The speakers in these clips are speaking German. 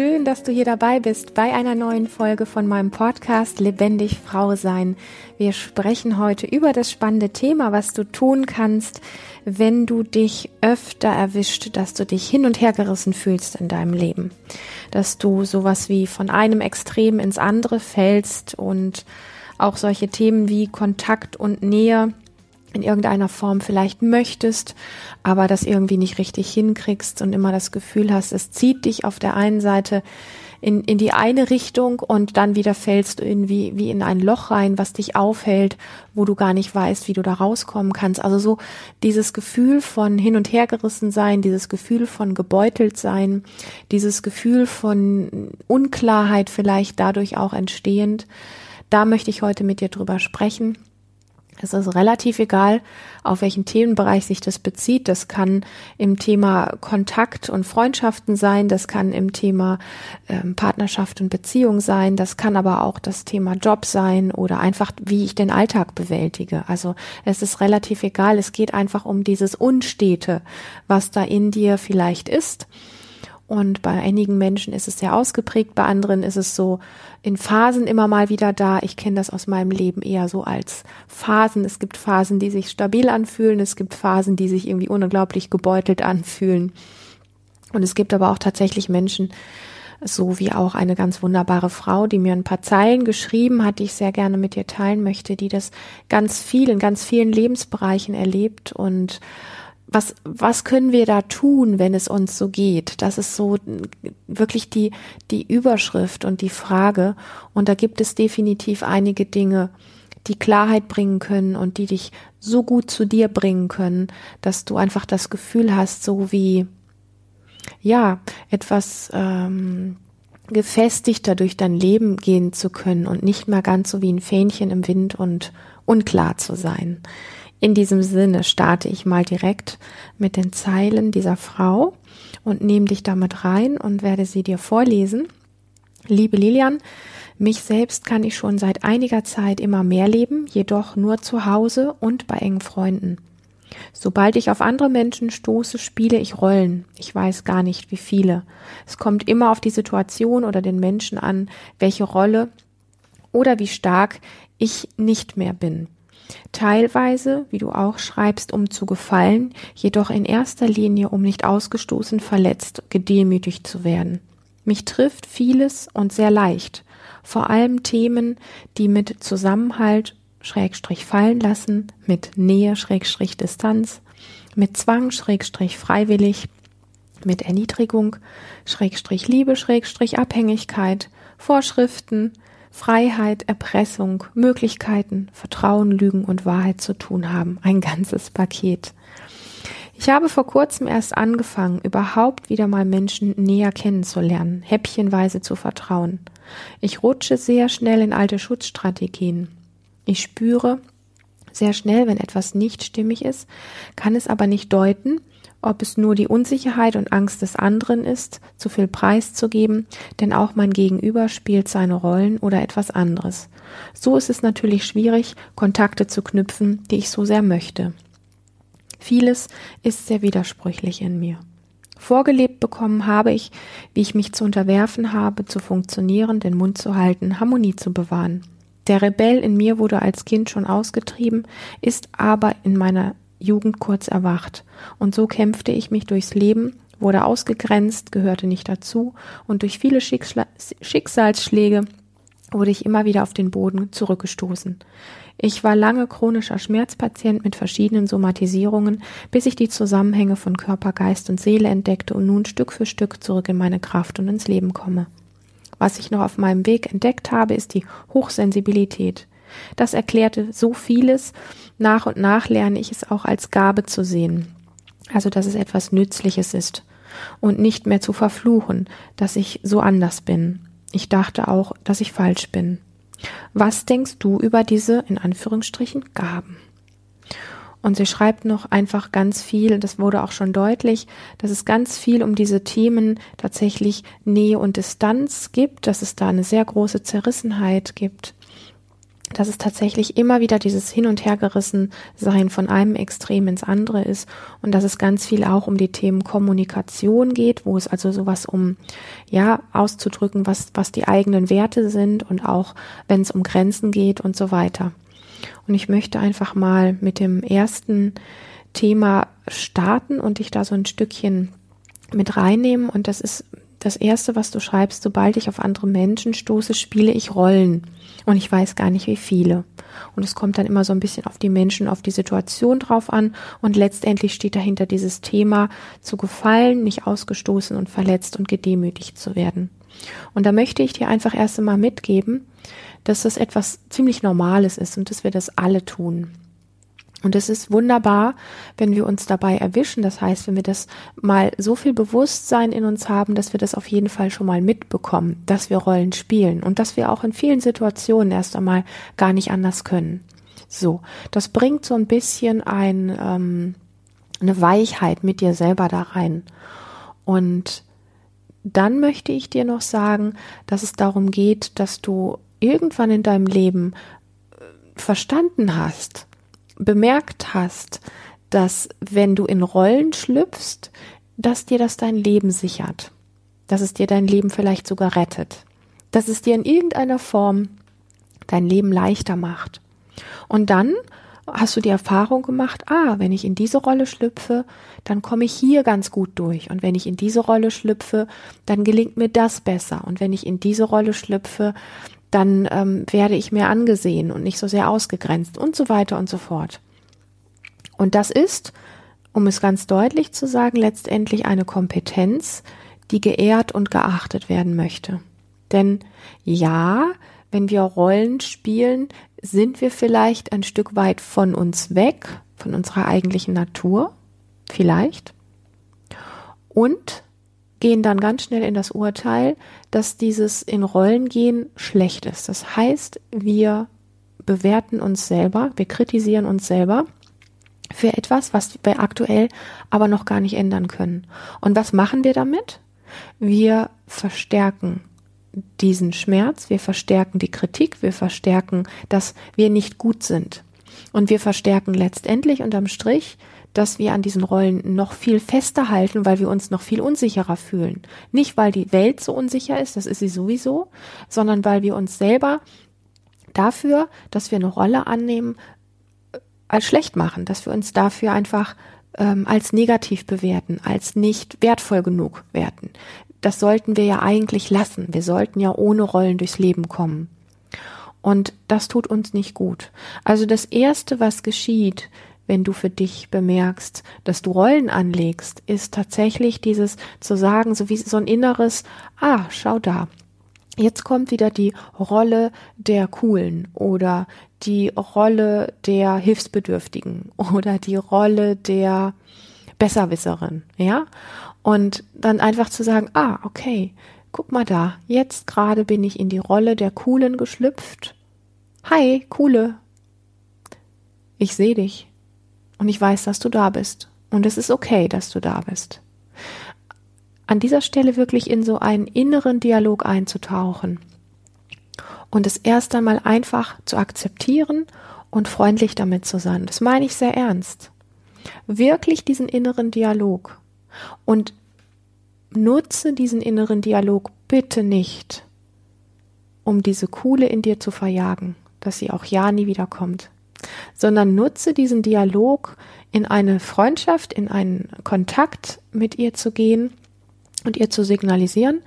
schön, dass du hier dabei bist bei einer neuen Folge von meinem Podcast Lebendig Frau sein. Wir sprechen heute über das spannende Thema, was du tun kannst, wenn du dich öfter erwischt, dass du dich hin und her gerissen fühlst in deinem Leben. Dass du sowas wie von einem Extrem ins andere fällst und auch solche Themen wie Kontakt und Nähe in irgendeiner Form vielleicht möchtest, aber das irgendwie nicht richtig hinkriegst und immer das Gefühl hast, es zieht dich auf der einen Seite in, in die eine Richtung und dann wieder fällst du irgendwie wie in ein Loch rein, was dich aufhält, wo du gar nicht weißt, wie du da rauskommen kannst. Also so dieses Gefühl von hin und her gerissen sein, dieses Gefühl von gebeutelt sein, dieses Gefühl von Unklarheit vielleicht dadurch auch entstehend. Da möchte ich heute mit dir drüber sprechen es ist relativ egal, auf welchen Themenbereich sich das bezieht. Das kann im Thema Kontakt und Freundschaften sein, das kann im Thema ähm, Partnerschaft und Beziehung sein, das kann aber auch das Thema Job sein oder einfach, wie ich den Alltag bewältige. Also es ist relativ egal. Es geht einfach um dieses Unstete, was da in dir vielleicht ist und bei einigen Menschen ist es sehr ausgeprägt, bei anderen ist es so in Phasen immer mal wieder da. Ich kenne das aus meinem Leben eher so als Phasen. Es gibt Phasen, die sich stabil anfühlen, es gibt Phasen, die sich irgendwie unglaublich gebeutelt anfühlen. Und es gibt aber auch tatsächlich Menschen, so wie auch eine ganz wunderbare Frau, die mir ein paar Zeilen geschrieben hat, die ich sehr gerne mit dir teilen möchte, die das ganz viel in ganz vielen Lebensbereichen erlebt und was, was können wir da tun, wenn es uns so geht? Das ist so wirklich die, die Überschrift und die Frage. Und da gibt es definitiv einige Dinge, die Klarheit bringen können und die dich so gut zu dir bringen können, dass du einfach das Gefühl hast, so wie, ja, etwas, ähm, gefestigter durch dein Leben gehen zu können und nicht mehr ganz so wie ein Fähnchen im Wind und unklar zu sein. In diesem Sinne starte ich mal direkt mit den Zeilen dieser Frau und nehme dich damit rein und werde sie dir vorlesen. Liebe Lilian, mich selbst kann ich schon seit einiger Zeit immer mehr leben, jedoch nur zu Hause und bei engen Freunden. Sobald ich auf andere Menschen stoße, spiele ich Rollen. Ich weiß gar nicht, wie viele. Es kommt immer auf die Situation oder den Menschen an, welche Rolle oder wie stark ich nicht mehr bin. Teilweise, wie du auch schreibst, um zu gefallen, jedoch in erster Linie, um nicht ausgestoßen, verletzt, gedemütigt zu werden. Mich trifft vieles und sehr leicht, vor allem Themen, die mit Zusammenhalt, Schrägstrich fallen lassen, mit Nähe, Schrägstrich Distanz, mit Zwang, Schrägstrich freiwillig, mit Erniedrigung, Schrägstrich Liebe, Schrägstrich Abhängigkeit, Vorschriften, Freiheit, Erpressung, Möglichkeiten, Vertrauen, Lügen und Wahrheit zu tun haben. Ein ganzes Paket. Ich habe vor kurzem erst angefangen, überhaupt wieder mal Menschen näher kennenzulernen, häppchenweise zu vertrauen. Ich rutsche sehr schnell in alte Schutzstrategien. Ich spüre sehr schnell, wenn etwas nicht stimmig ist, kann es aber nicht deuten, ob es nur die Unsicherheit und Angst des anderen ist, zu viel Preis zu geben, denn auch mein Gegenüber spielt seine Rollen oder etwas anderes. So ist es natürlich schwierig, Kontakte zu knüpfen, die ich so sehr möchte. Vieles ist sehr widersprüchlich in mir. Vorgelebt bekommen habe ich, wie ich mich zu unterwerfen habe, zu funktionieren, den Mund zu halten, Harmonie zu bewahren. Der Rebell in mir wurde als Kind schon ausgetrieben, ist aber in meiner Jugend kurz erwacht. Und so kämpfte ich mich durchs Leben, wurde ausgegrenzt, gehörte nicht dazu und durch viele Schicksal Schicksalsschläge wurde ich immer wieder auf den Boden zurückgestoßen. Ich war lange chronischer Schmerzpatient mit verschiedenen Somatisierungen, bis ich die Zusammenhänge von Körper, Geist und Seele entdeckte und nun Stück für Stück zurück in meine Kraft und ins Leben komme. Was ich noch auf meinem Weg entdeckt habe, ist die Hochsensibilität. Das erklärte so vieles. Nach und nach lerne ich es auch als Gabe zu sehen. Also, dass es etwas Nützliches ist. Und nicht mehr zu verfluchen, dass ich so anders bin. Ich dachte auch, dass ich falsch bin. Was denkst du über diese, in Anführungsstrichen, Gaben? Und sie schreibt noch einfach ganz viel, das wurde auch schon deutlich, dass es ganz viel um diese Themen tatsächlich Nähe und Distanz gibt, dass es da eine sehr große Zerrissenheit gibt, dass es tatsächlich immer wieder dieses Hin- und Hergerissen sein von einem Extrem ins andere ist und dass es ganz viel auch um die Themen Kommunikation geht, wo es also sowas um, ja, auszudrücken, was, was die eigenen Werte sind und auch wenn es um Grenzen geht und so weiter. Und ich möchte einfach mal mit dem ersten Thema starten und dich da so ein Stückchen mit reinnehmen und das ist das erste, was du schreibst, sobald ich auf andere Menschen stoße, spiele ich Rollen. Und ich weiß gar nicht, wie viele. Und es kommt dann immer so ein bisschen auf die Menschen, auf die Situation drauf an. Und letztendlich steht dahinter dieses Thema, zu gefallen, nicht ausgestoßen und verletzt und gedemütigt zu werden. Und da möchte ich dir einfach erst einmal mitgeben, dass das etwas ziemlich Normales ist und dass wir das alle tun. Und es ist wunderbar, wenn wir uns dabei erwischen. Das heißt, wenn wir das mal so viel Bewusstsein in uns haben, dass wir das auf jeden Fall schon mal mitbekommen, dass wir Rollen spielen und dass wir auch in vielen Situationen erst einmal gar nicht anders können. So, das bringt so ein bisschen ein, ähm, eine Weichheit mit dir selber da rein. Und dann möchte ich dir noch sagen, dass es darum geht, dass du irgendwann in deinem Leben äh, verstanden hast, bemerkt hast, dass wenn du in Rollen schlüpfst, dass dir das dein Leben sichert, dass es dir dein Leben vielleicht sogar rettet, dass es dir in irgendeiner Form dein Leben leichter macht. Und dann hast du die Erfahrung gemacht, ah, wenn ich in diese Rolle schlüpfe, dann komme ich hier ganz gut durch. Und wenn ich in diese Rolle schlüpfe, dann gelingt mir das besser. Und wenn ich in diese Rolle schlüpfe, dann ähm, werde ich mehr angesehen und nicht so sehr ausgegrenzt und so weiter und so fort. Und das ist, um es ganz deutlich zu sagen, letztendlich eine Kompetenz, die geehrt und geachtet werden möchte. Denn ja, wenn wir Rollen spielen, sind wir vielleicht ein Stück weit von uns weg, von unserer eigentlichen Natur, vielleicht. Und gehen dann ganz schnell in das Urteil, dass dieses in Rollen gehen schlecht ist. Das heißt, wir bewerten uns selber, wir kritisieren uns selber für etwas, was wir aktuell aber noch gar nicht ändern können. Und was machen wir damit? Wir verstärken diesen Schmerz, wir verstärken die Kritik, wir verstärken, dass wir nicht gut sind. Und wir verstärken letztendlich unterm Strich dass wir an diesen Rollen noch viel fester halten, weil wir uns noch viel unsicherer fühlen. Nicht, weil die Welt so unsicher ist, das ist sie sowieso, sondern weil wir uns selber dafür, dass wir eine Rolle annehmen, äh, als schlecht machen, dass wir uns dafür einfach ähm, als negativ bewerten, als nicht wertvoll genug werten. Das sollten wir ja eigentlich lassen. Wir sollten ja ohne Rollen durchs Leben kommen. Und das tut uns nicht gut. Also das Erste, was geschieht, wenn du für dich bemerkst, dass du Rollen anlegst, ist tatsächlich dieses zu sagen, so wie so ein inneres, ah, schau da. Jetzt kommt wieder die Rolle der Coolen oder die Rolle der Hilfsbedürftigen oder die Rolle der Besserwisserin, ja? Und dann einfach zu sagen, ah, okay, guck mal da, jetzt gerade bin ich in die Rolle der Coolen geschlüpft. Hi, Coole. Ich sehe dich. Und ich weiß, dass du da bist. Und es ist okay, dass du da bist. An dieser Stelle wirklich in so einen inneren Dialog einzutauchen und es erst einmal einfach zu akzeptieren und freundlich damit zu sein. Das meine ich sehr ernst. Wirklich diesen inneren Dialog und nutze diesen inneren Dialog bitte nicht, um diese Kuhle in dir zu verjagen, dass sie auch ja nie wiederkommt sondern nutze diesen Dialog in eine Freundschaft, in einen Kontakt mit ihr zu gehen und ihr zu signalisieren,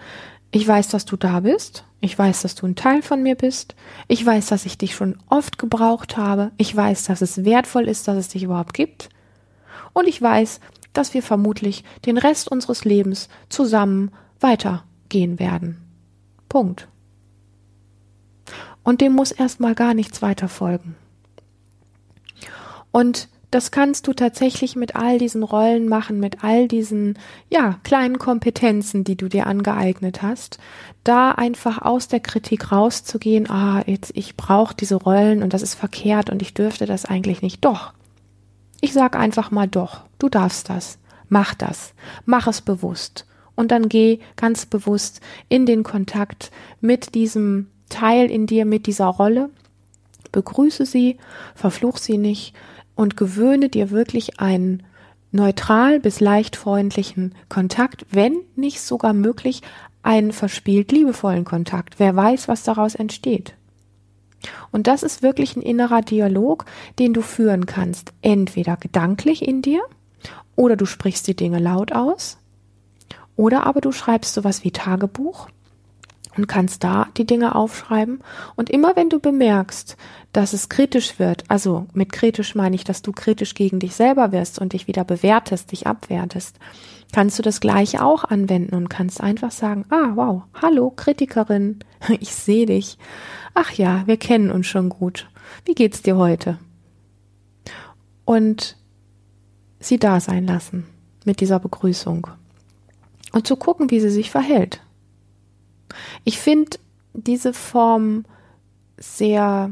ich weiß, dass du da bist. Ich weiß, dass du ein Teil von mir bist. Ich weiß, dass ich dich schon oft gebraucht habe. Ich weiß, dass es wertvoll ist, dass es dich überhaupt gibt. Und ich weiß, dass wir vermutlich den Rest unseres Lebens zusammen weitergehen werden. Punkt. Und dem muss erstmal gar nichts weiter folgen. Und das kannst du tatsächlich mit all diesen Rollen machen, mit all diesen, ja, kleinen Kompetenzen, die du dir angeeignet hast, da einfach aus der Kritik rauszugehen, ah, jetzt, ich brauche diese Rollen und das ist verkehrt und ich dürfte das eigentlich nicht. Doch. Ich sag einfach mal doch, du darfst das. Mach das. Mach es bewusst. Und dann geh ganz bewusst in den Kontakt mit diesem Teil in dir, mit dieser Rolle begrüße sie, verfluch sie nicht und gewöhne dir wirklich einen neutral bis leicht freundlichen Kontakt, wenn nicht sogar möglich einen verspielt liebevollen Kontakt. Wer weiß, was daraus entsteht. Und das ist wirklich ein innerer Dialog, den du führen kannst, entweder gedanklich in dir oder du sprichst die Dinge laut aus oder aber du schreibst sowas wie Tagebuch und kannst da die Dinge aufschreiben. Und immer wenn du bemerkst, dass es kritisch wird, also mit kritisch meine ich, dass du kritisch gegen dich selber wirst und dich wieder bewertest, dich abwertest, kannst du das gleiche auch anwenden und kannst einfach sagen, ah, wow, hallo, Kritikerin, ich sehe dich. Ach ja, wir kennen uns schon gut. Wie geht's dir heute? Und sie da sein lassen mit dieser Begrüßung und zu gucken, wie sie sich verhält. Ich finde diese Form sehr,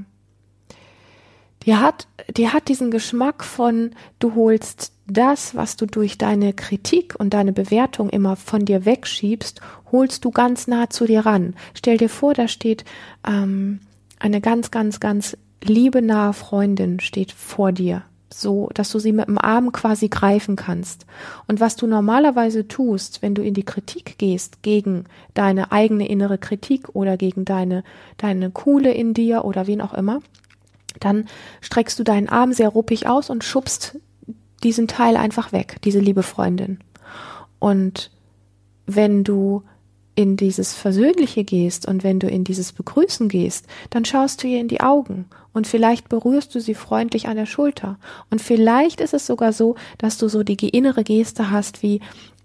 die hat, die hat diesen Geschmack von, du holst das, was du durch deine Kritik und deine Bewertung immer von dir wegschiebst, holst du ganz nah zu dir ran. Stell dir vor, da steht ähm, eine ganz, ganz, ganz liebenahe Freundin steht vor dir so, dass du sie mit dem Arm quasi greifen kannst. Und was du normalerweise tust, wenn du in die Kritik gehst gegen deine eigene innere Kritik oder gegen deine, deine Kuhle in dir oder wen auch immer, dann streckst du deinen Arm sehr ruppig aus und schubst diesen Teil einfach weg, diese liebe Freundin. Und wenn du in dieses Versöhnliche gehst und wenn du in dieses Begrüßen gehst, dann schaust du ihr in die Augen und vielleicht berührst du sie freundlich an der Schulter. Und vielleicht ist es sogar so, dass du so die innere Geste hast, wie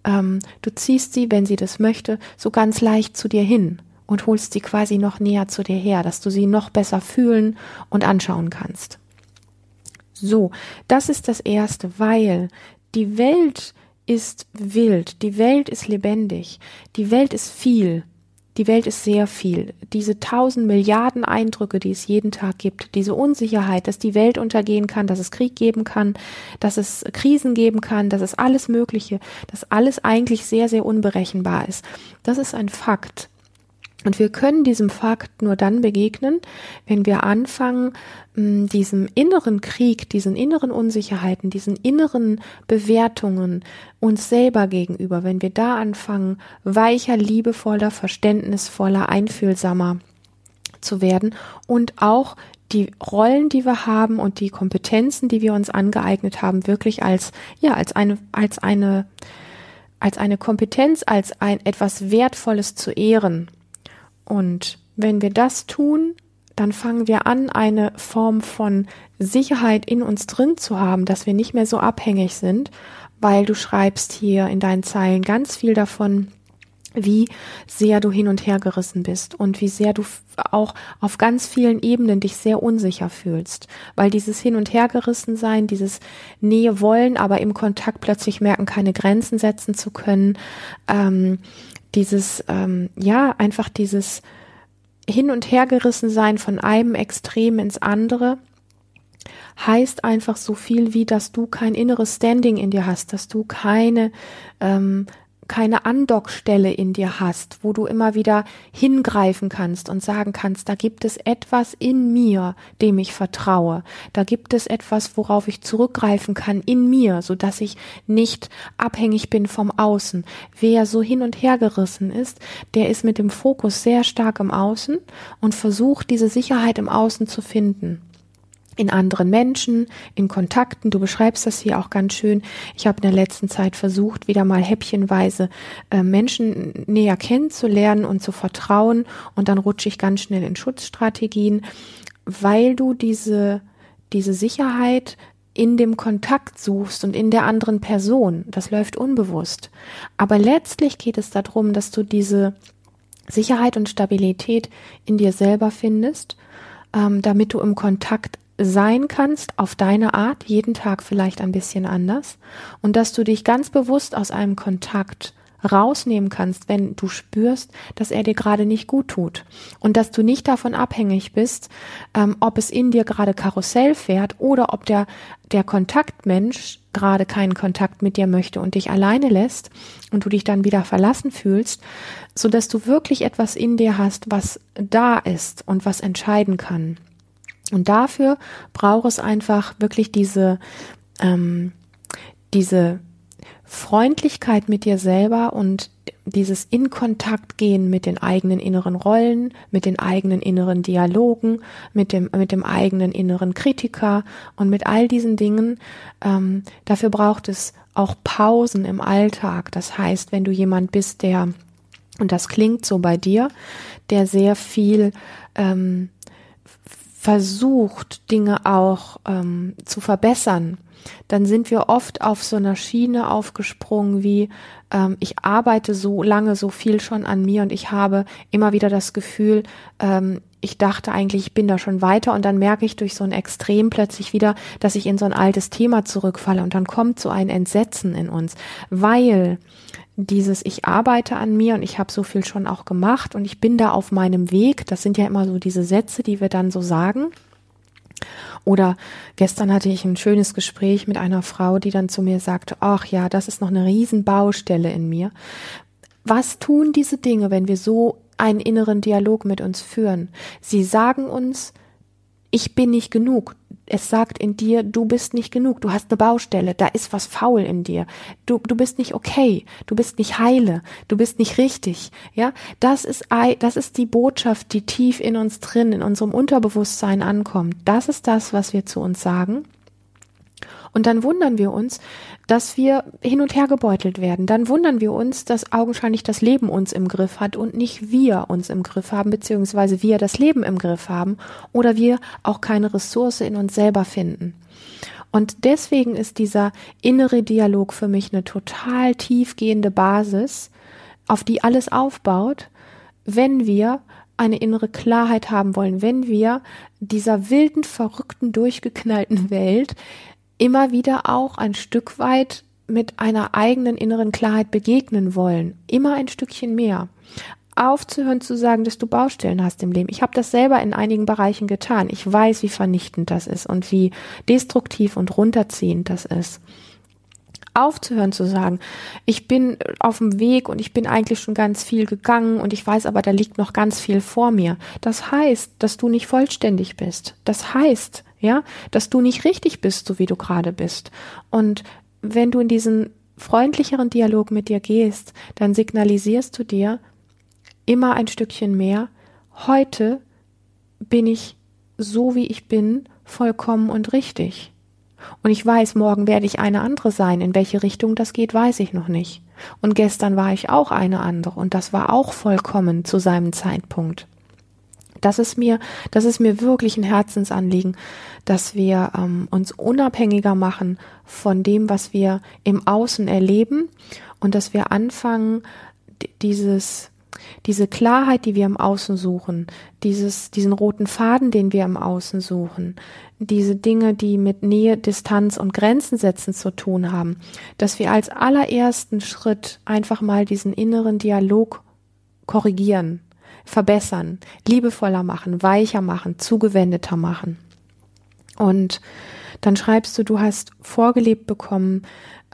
ähm, du ziehst sie, wenn sie das möchte, so ganz leicht zu dir hin und holst sie quasi noch näher zu dir her, dass du sie noch besser fühlen und anschauen kannst. So, das ist das Erste, weil die Welt ist wild, die Welt ist lebendig, die Welt ist viel, die Welt ist sehr viel. Diese tausend Milliarden Eindrücke, die es jeden Tag gibt, diese Unsicherheit, dass die Welt untergehen kann, dass es Krieg geben kann, dass es Krisen geben kann, dass es alles Mögliche, dass alles eigentlich sehr, sehr unberechenbar ist. Das ist ein Fakt. Und wir können diesem Fakt nur dann begegnen, wenn wir anfangen, diesem inneren Krieg, diesen inneren Unsicherheiten, diesen inneren Bewertungen uns selber gegenüber, wenn wir da anfangen, weicher, liebevoller, verständnisvoller, einfühlsamer zu werden und auch die Rollen, die wir haben und die Kompetenzen, die wir uns angeeignet haben, wirklich als, ja, als eine, als eine, als eine Kompetenz, als ein etwas Wertvolles zu ehren und wenn wir das tun, dann fangen wir an, eine Form von Sicherheit in uns drin zu haben, dass wir nicht mehr so abhängig sind, weil du schreibst hier in deinen Zeilen ganz viel davon, wie sehr du hin und her gerissen bist und wie sehr du auch auf ganz vielen Ebenen dich sehr unsicher fühlst, weil dieses Hin und her gerissen sein, dieses Nähe wollen, aber im Kontakt plötzlich merken, keine Grenzen setzen zu können, ähm, dieses, ähm, ja, einfach dieses Hin- und Hergerissen sein von einem Extrem ins andere, heißt einfach so viel wie, dass du kein inneres Standing in dir hast, dass du keine ähm, keine Andockstelle in dir hast, wo du immer wieder hingreifen kannst und sagen kannst, da gibt es etwas in mir, dem ich vertraue. Da gibt es etwas, worauf ich zurückgreifen kann in mir, so dass ich nicht abhängig bin vom Außen. Wer so hin und her gerissen ist, der ist mit dem Fokus sehr stark im Außen und versucht, diese Sicherheit im Außen zu finden in anderen Menschen, in Kontakten. Du beschreibst das hier auch ganz schön. Ich habe in der letzten Zeit versucht, wieder mal häppchenweise äh, Menschen näher kennenzulernen und zu vertrauen. Und dann rutsche ich ganz schnell in Schutzstrategien, weil du diese, diese Sicherheit in dem Kontakt suchst und in der anderen Person. Das läuft unbewusst. Aber letztlich geht es darum, dass du diese Sicherheit und Stabilität in dir selber findest, ähm, damit du im Kontakt sein kannst auf deine Art, jeden Tag vielleicht ein bisschen anders und dass du dich ganz bewusst aus einem Kontakt rausnehmen kannst, wenn du spürst, dass er dir gerade nicht gut tut und dass du nicht davon abhängig bist, ähm, ob es in dir gerade Karussell fährt oder ob der der Kontaktmensch gerade keinen Kontakt mit dir möchte und dich alleine lässt und du dich dann wieder verlassen fühlst, so dass du wirklich etwas in dir hast, was da ist und was entscheiden kann. Und dafür braucht es einfach wirklich diese, ähm, diese Freundlichkeit mit dir selber und dieses in Kontakt gehen mit den eigenen inneren Rollen, mit den eigenen inneren Dialogen, mit dem, mit dem eigenen inneren Kritiker und mit all diesen Dingen. Ähm, dafür braucht es auch Pausen im Alltag. Das heißt, wenn du jemand bist, der, und das klingt so bei dir, der sehr viel ähm, versucht, Dinge auch ähm, zu verbessern, dann sind wir oft auf so einer Schiene aufgesprungen wie, ähm, ich arbeite so lange, so viel schon an mir und ich habe immer wieder das Gefühl, ähm, ich dachte eigentlich, ich bin da schon weiter und dann merke ich durch so ein Extrem plötzlich wieder, dass ich in so ein altes Thema zurückfalle und dann kommt so ein Entsetzen in uns, weil dieses ich arbeite an mir und ich habe so viel schon auch gemacht und ich bin da auf meinem Weg, das sind ja immer so diese Sätze, die wir dann so sagen oder gestern hatte ich ein schönes Gespräch mit einer Frau, die dann zu mir sagte, ach ja, das ist noch eine Riesenbaustelle in mir. Was tun diese Dinge, wenn wir so einen inneren Dialog mit uns führen? Sie sagen uns, ich bin nicht genug, es sagt in dir, du bist nicht genug, du hast eine Baustelle, da ist was faul in dir. Du, du bist nicht okay, du bist nicht heile, du bist nicht richtig. Ja, das ist, das ist die Botschaft, die tief in uns drin, in unserem Unterbewusstsein ankommt. Das ist das, was wir zu uns sagen. Und dann wundern wir uns, dass wir hin und her gebeutelt werden. Dann wundern wir uns, dass augenscheinlich das Leben uns im Griff hat und nicht wir uns im Griff haben, beziehungsweise wir das Leben im Griff haben oder wir auch keine Ressource in uns selber finden. Und deswegen ist dieser innere Dialog für mich eine total tiefgehende Basis, auf die alles aufbaut, wenn wir eine innere Klarheit haben wollen, wenn wir dieser wilden, verrückten, durchgeknallten Welt immer wieder auch ein Stück weit mit einer eigenen inneren Klarheit begegnen wollen. Immer ein Stückchen mehr. Aufzuhören zu sagen, dass du Baustellen hast im Leben. Ich habe das selber in einigen Bereichen getan. Ich weiß, wie vernichtend das ist und wie destruktiv und runterziehend das ist aufzuhören zu sagen, ich bin auf dem Weg und ich bin eigentlich schon ganz viel gegangen und ich weiß aber, da liegt noch ganz viel vor mir. Das heißt, dass du nicht vollständig bist. Das heißt, ja, dass du nicht richtig bist, so wie du gerade bist. Und wenn du in diesen freundlicheren Dialog mit dir gehst, dann signalisierst du dir immer ein Stückchen mehr, heute bin ich so wie ich bin, vollkommen und richtig. Und ich weiß, morgen werde ich eine andere sein. In welche Richtung das geht, weiß ich noch nicht. Und gestern war ich auch eine andere und das war auch vollkommen zu seinem Zeitpunkt. Das ist mir, das ist mir wirklich ein Herzensanliegen, dass wir ähm, uns unabhängiger machen von dem, was wir im Außen erleben und dass wir anfangen, dieses diese Klarheit, die wir im Außen suchen, dieses, diesen roten Faden, den wir im Außen suchen, diese Dinge, die mit Nähe, Distanz und Grenzen setzen zu tun haben, dass wir als allerersten Schritt einfach mal diesen inneren Dialog korrigieren, verbessern, liebevoller machen, weicher machen, zugewendeter machen. Und dann schreibst du, du hast vorgelebt bekommen,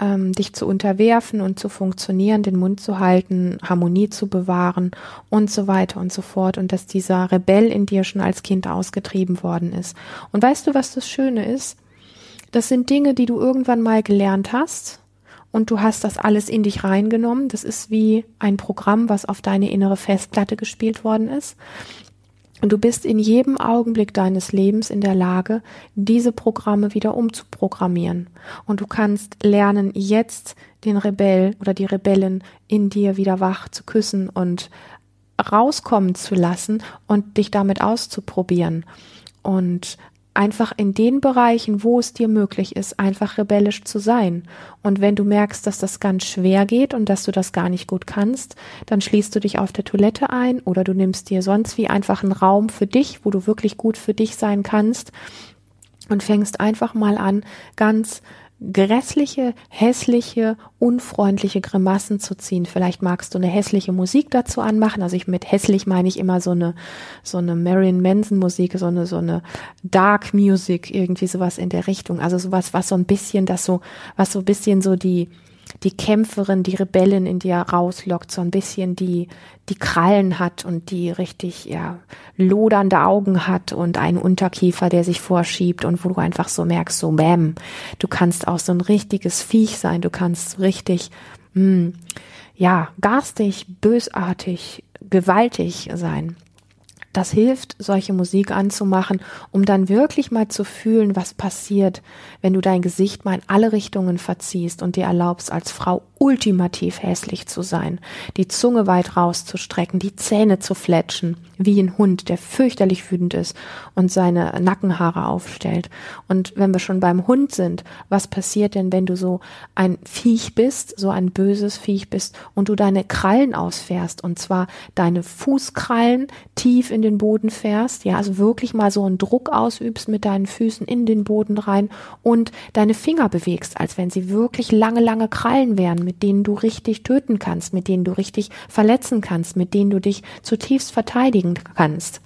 ähm, dich zu unterwerfen und zu funktionieren, den Mund zu halten, Harmonie zu bewahren und so weiter und so fort und dass dieser Rebell in dir schon als Kind ausgetrieben worden ist. Und weißt du, was das Schöne ist? Das sind Dinge, die du irgendwann mal gelernt hast und du hast das alles in dich reingenommen. Das ist wie ein Programm, was auf deine innere Festplatte gespielt worden ist. Und du bist in jedem Augenblick deines Lebens in der Lage, diese Programme wieder umzuprogrammieren. Und du kannst lernen, jetzt den Rebell oder die Rebellen in dir wieder wach zu küssen und rauskommen zu lassen und dich damit auszuprobieren. Und einfach in den Bereichen, wo es dir möglich ist, einfach rebellisch zu sein. Und wenn du merkst, dass das ganz schwer geht und dass du das gar nicht gut kannst, dann schließt du dich auf der Toilette ein oder du nimmst dir sonst wie einfach einen Raum für dich, wo du wirklich gut für dich sein kannst und fängst einfach mal an, ganz grässliche, hässliche, unfreundliche Grimassen zu ziehen. Vielleicht magst du eine hässliche Musik dazu anmachen. Also ich mit hässlich meine ich immer so eine so eine Marion Manson Musik, so eine so eine Dark Music, irgendwie sowas in der Richtung. Also sowas, was so ein bisschen das so, was so ein bisschen so die die Kämpferin, die Rebellin in dir rauslockt, so ein bisschen die, die Krallen hat und die richtig, ja, lodernde Augen hat und einen Unterkiefer, der sich vorschiebt und wo du einfach so merkst, so bäm, du kannst auch so ein richtiges Viech sein, du kannst richtig, mh, hm, ja, garstig, bösartig, gewaltig sein. Das hilft, solche Musik anzumachen, um dann wirklich mal zu fühlen, was passiert, wenn du dein Gesicht mal in alle Richtungen verziehst und dir erlaubst, als Frau ultimativ hässlich zu sein, die Zunge weit rauszustrecken, die Zähne zu fletschen, wie ein Hund, der fürchterlich wütend ist und seine Nackenhaare aufstellt. Und wenn wir schon beim Hund sind, was passiert denn, wenn du so ein Viech bist, so ein böses Viech bist und du deine Krallen ausfährst und zwar deine Fußkrallen tief in den Boden fährst, ja, also wirklich mal so einen Druck ausübst mit deinen Füßen in den Boden rein und deine Finger bewegst, als wenn sie wirklich lange, lange Krallen wären, mit denen du richtig töten kannst, mit denen du richtig verletzen kannst, mit denen du dich zutiefst verteidigen kannst.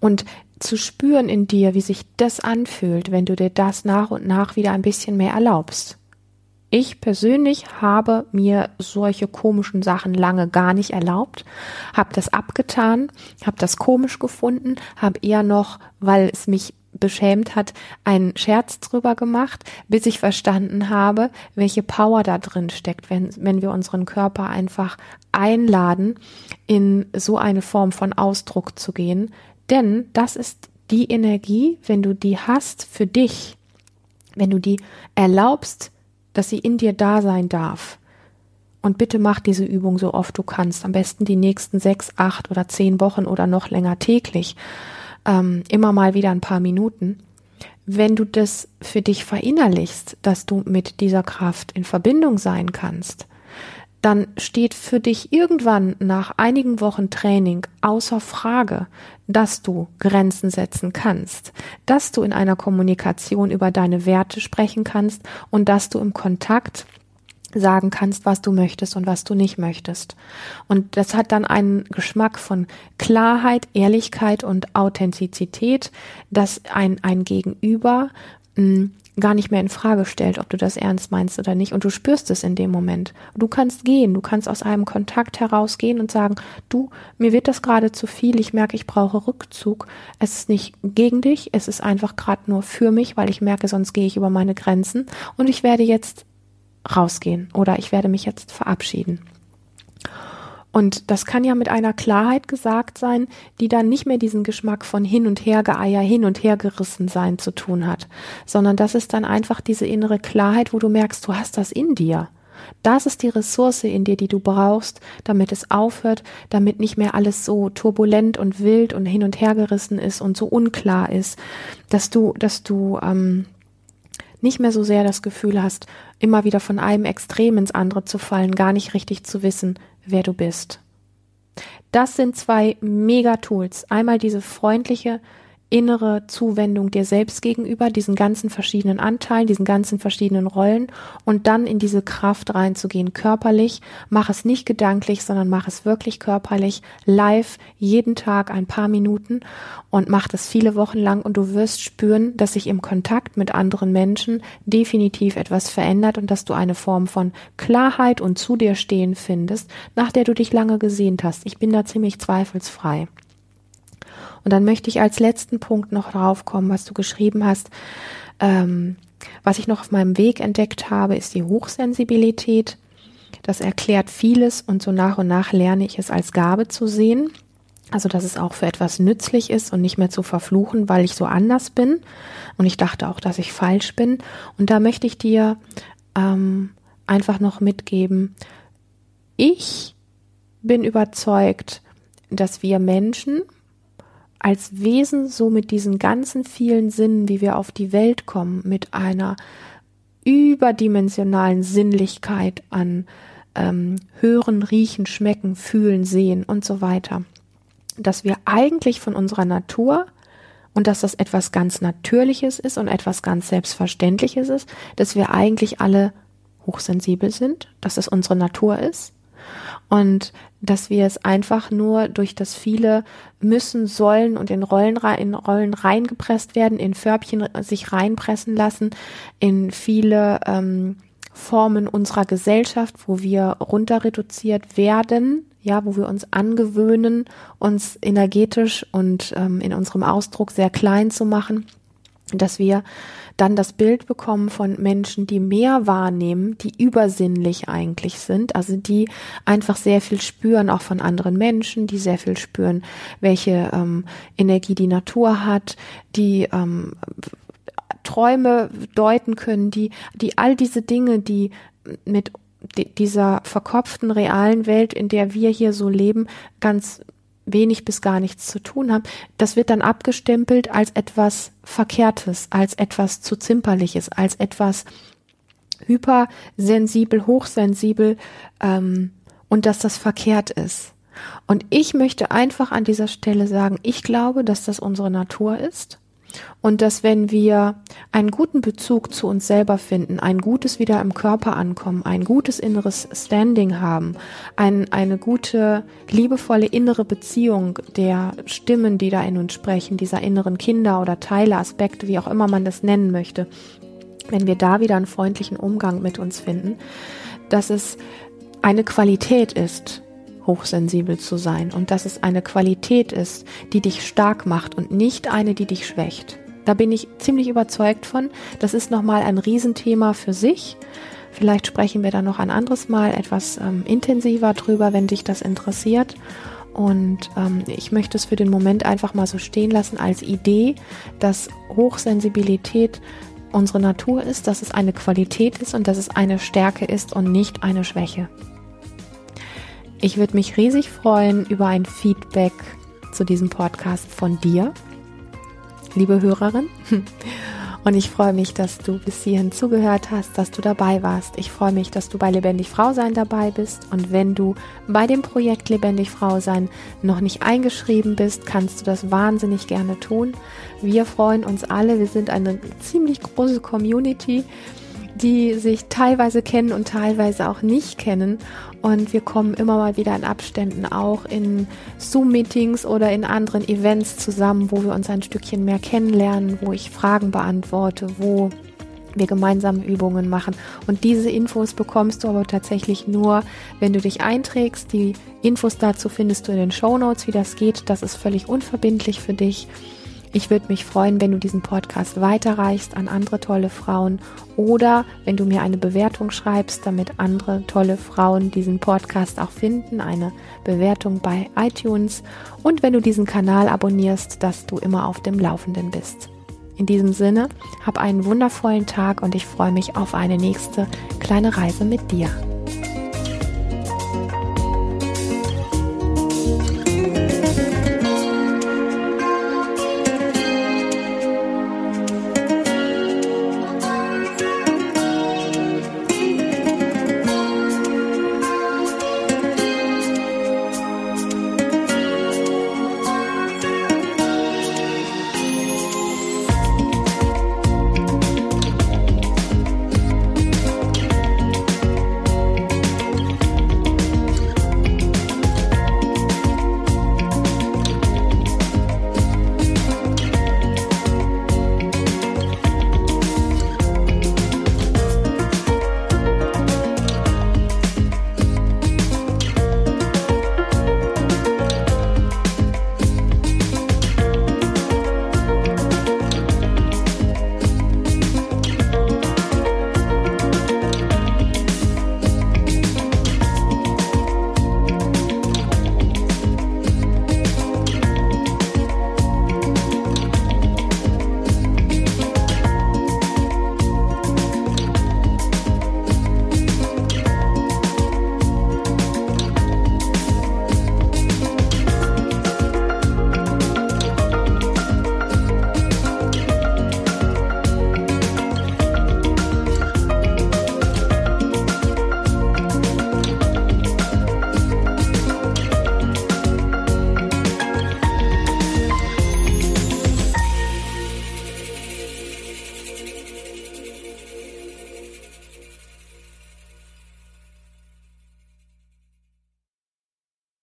Und zu spüren in dir, wie sich das anfühlt, wenn du dir das nach und nach wieder ein bisschen mehr erlaubst. Ich persönlich habe mir solche komischen Sachen lange gar nicht erlaubt, habe das abgetan, habe das komisch gefunden, habe eher noch, weil es mich beschämt hat, einen Scherz drüber gemacht, bis ich verstanden habe, welche Power da drin steckt, wenn, wenn wir unseren Körper einfach einladen, in so eine Form von Ausdruck zu gehen. Denn das ist die Energie, wenn du die hast für dich, wenn du die erlaubst, dass sie in dir da sein darf. Und bitte mach diese Übung so oft du kannst. Am besten die nächsten sechs, acht oder zehn Wochen oder noch länger täglich. Ähm, immer mal wieder ein paar Minuten. Wenn du das für dich verinnerlichst, dass du mit dieser Kraft in Verbindung sein kannst, dann steht für dich irgendwann nach einigen Wochen Training außer Frage, dass du Grenzen setzen kannst, dass du in einer Kommunikation über deine Werte sprechen kannst und dass du im Kontakt sagen kannst, was du möchtest und was du nicht möchtest. Und das hat dann einen Geschmack von Klarheit, Ehrlichkeit und Authentizität, dass ein, ein Gegenüber mh, hm, gar nicht mehr in Frage stellt, ob du das ernst meinst oder nicht. Und du spürst es in dem Moment. Du kannst gehen, du kannst aus einem Kontakt herausgehen und sagen, du, mir wird das gerade zu viel, ich merke, ich brauche Rückzug. Es ist nicht gegen dich, es ist einfach gerade nur für mich, weil ich merke, sonst gehe ich über meine Grenzen und ich werde jetzt rausgehen oder ich werde mich jetzt verabschieden. Und das kann ja mit einer Klarheit gesagt sein, die dann nicht mehr diesen Geschmack von hin und her geeier, hin und her gerissen sein zu tun hat, sondern das ist dann einfach diese innere Klarheit, wo du merkst, du hast das in dir. Das ist die Ressource in dir, die du brauchst, damit es aufhört, damit nicht mehr alles so turbulent und wild und hin und her gerissen ist und so unklar ist, dass du, dass du ähm, nicht mehr so sehr das Gefühl hast, immer wieder von einem Extrem ins andere zu fallen, gar nicht richtig zu wissen, wer du bist. Das sind zwei Mega-Tools. Einmal diese freundliche, innere Zuwendung dir selbst gegenüber, diesen ganzen verschiedenen Anteilen, diesen ganzen verschiedenen Rollen und dann in diese Kraft reinzugehen, körperlich. Mach es nicht gedanklich, sondern mach es wirklich körperlich, live, jeden Tag ein paar Minuten und mach das viele Wochen lang und du wirst spüren, dass sich im Kontakt mit anderen Menschen definitiv etwas verändert und dass du eine Form von Klarheit und zu dir stehen findest, nach der du dich lange gesehnt hast. Ich bin da ziemlich zweifelsfrei. Und dann möchte ich als letzten Punkt noch draufkommen, was du geschrieben hast. Ähm, was ich noch auf meinem Weg entdeckt habe, ist die Hochsensibilität. Das erklärt vieles und so nach und nach lerne ich es als Gabe zu sehen. Also, dass es auch für etwas nützlich ist und nicht mehr zu verfluchen, weil ich so anders bin. Und ich dachte auch, dass ich falsch bin. Und da möchte ich dir ähm, einfach noch mitgeben, ich bin überzeugt, dass wir Menschen, als Wesen so mit diesen ganzen vielen Sinnen, wie wir auf die Welt kommen, mit einer überdimensionalen Sinnlichkeit an ähm, Hören, Riechen, Schmecken, Fühlen, Sehen und so weiter, dass wir eigentlich von unserer Natur und dass das etwas ganz Natürliches ist und etwas ganz Selbstverständliches ist, dass wir eigentlich alle hochsensibel sind, dass es unsere Natur ist und dass wir es einfach nur durch das viele müssen, sollen und in Rollen, in Rollen reingepresst werden, in Förbchen sich reinpressen lassen, in viele ähm, Formen unserer Gesellschaft, wo wir runter reduziert werden, ja, wo wir uns angewöhnen, uns energetisch und ähm, in unserem Ausdruck sehr klein zu machen, dass wir dann das Bild bekommen von Menschen, die mehr wahrnehmen, die übersinnlich eigentlich sind, also die einfach sehr viel spüren, auch von anderen Menschen, die sehr viel spüren, welche ähm, Energie die Natur hat, die ähm, Träume deuten können, die, die all diese Dinge, die mit dieser verkopften realen Welt, in der wir hier so leben, ganz wenig bis gar nichts zu tun haben, das wird dann abgestempelt als etwas Verkehrtes, als etwas zu zimperliches, als etwas hypersensibel, hochsensibel ähm, und dass das verkehrt ist. Und ich möchte einfach an dieser Stelle sagen, ich glaube, dass das unsere Natur ist und dass wenn wir einen guten Bezug zu uns selber finden, ein gutes wieder im Körper ankommen, ein gutes inneres Standing haben, ein, eine gute, liebevolle innere Beziehung der Stimmen, die da in uns sprechen, dieser inneren Kinder oder Teile, Aspekte, wie auch immer man das nennen möchte, wenn wir da wieder einen freundlichen Umgang mit uns finden, dass es eine Qualität ist, hochsensibel zu sein und dass es eine Qualität ist, die dich stark macht und nicht eine, die dich schwächt. Da bin ich ziemlich überzeugt von. Das ist nochmal ein Riesenthema für sich. Vielleicht sprechen wir da noch ein anderes Mal etwas ähm, intensiver drüber, wenn dich das interessiert. Und ähm, ich möchte es für den Moment einfach mal so stehen lassen als Idee, dass Hochsensibilität unsere Natur ist, dass es eine Qualität ist und dass es eine Stärke ist und nicht eine Schwäche. Ich würde mich riesig freuen über ein Feedback zu diesem Podcast von dir, liebe Hörerin. Und ich freue mich, dass du bis hierhin zugehört hast, dass du dabei warst. Ich freue mich, dass du bei Lebendig Frau sein dabei bist. Und wenn du bei dem Projekt Lebendig Frau sein noch nicht eingeschrieben bist, kannst du das wahnsinnig gerne tun. Wir freuen uns alle. Wir sind eine ziemlich große Community die sich teilweise kennen und teilweise auch nicht kennen. Und wir kommen immer mal wieder in Abständen auch in Zoom-Meetings oder in anderen Events zusammen, wo wir uns ein Stückchen mehr kennenlernen, wo ich Fragen beantworte, wo wir gemeinsam Übungen machen. Und diese Infos bekommst du aber tatsächlich nur, wenn du dich einträgst. Die Infos dazu findest du in den Show Notes, wie das geht. Das ist völlig unverbindlich für dich. Ich würde mich freuen, wenn du diesen Podcast weiterreichst an andere tolle Frauen oder wenn du mir eine Bewertung schreibst, damit andere tolle Frauen diesen Podcast auch finden, eine Bewertung bei iTunes und wenn du diesen Kanal abonnierst, dass du immer auf dem Laufenden bist. In diesem Sinne, hab einen wundervollen Tag und ich freue mich auf eine nächste kleine Reise mit dir.